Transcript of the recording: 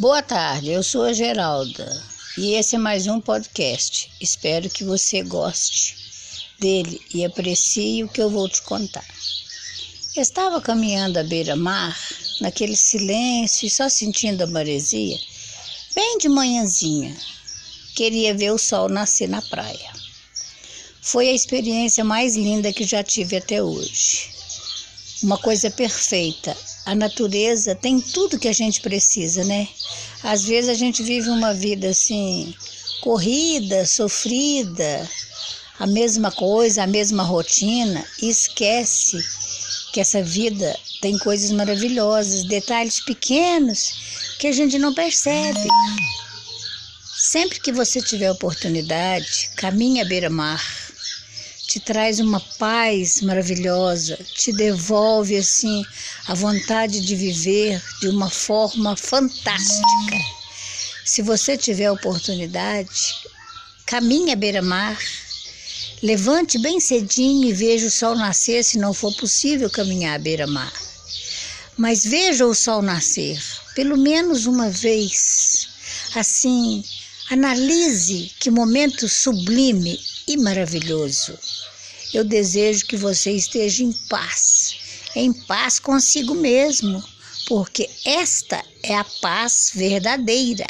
Boa tarde, eu sou a Geralda e esse é mais um podcast. Espero que você goste dele e aprecie o que eu vou te contar. Estava caminhando à beira-mar, naquele silêncio e só sentindo a maresia, bem de manhãzinha. Queria ver o sol nascer na praia. Foi a experiência mais linda que já tive até hoje. Uma coisa perfeita, a natureza tem tudo que a gente precisa, né? Às vezes a gente vive uma vida assim, corrida, sofrida, a mesma coisa, a mesma rotina, e esquece que essa vida tem coisas maravilhosas, detalhes pequenos que a gente não percebe. Sempre que você tiver oportunidade, caminhe à beira-mar te traz uma paz maravilhosa, te devolve assim a vontade de viver de uma forma fantástica. Se você tiver oportunidade, caminhe à beira-mar, levante bem cedinho e veja o sol nascer, se não for possível caminhar à beira-mar. Mas veja o sol nascer, pelo menos uma vez. Assim, analise que momento sublime e maravilhoso. Eu desejo que você esteja em paz, em paz consigo mesmo, porque esta é a paz verdadeira.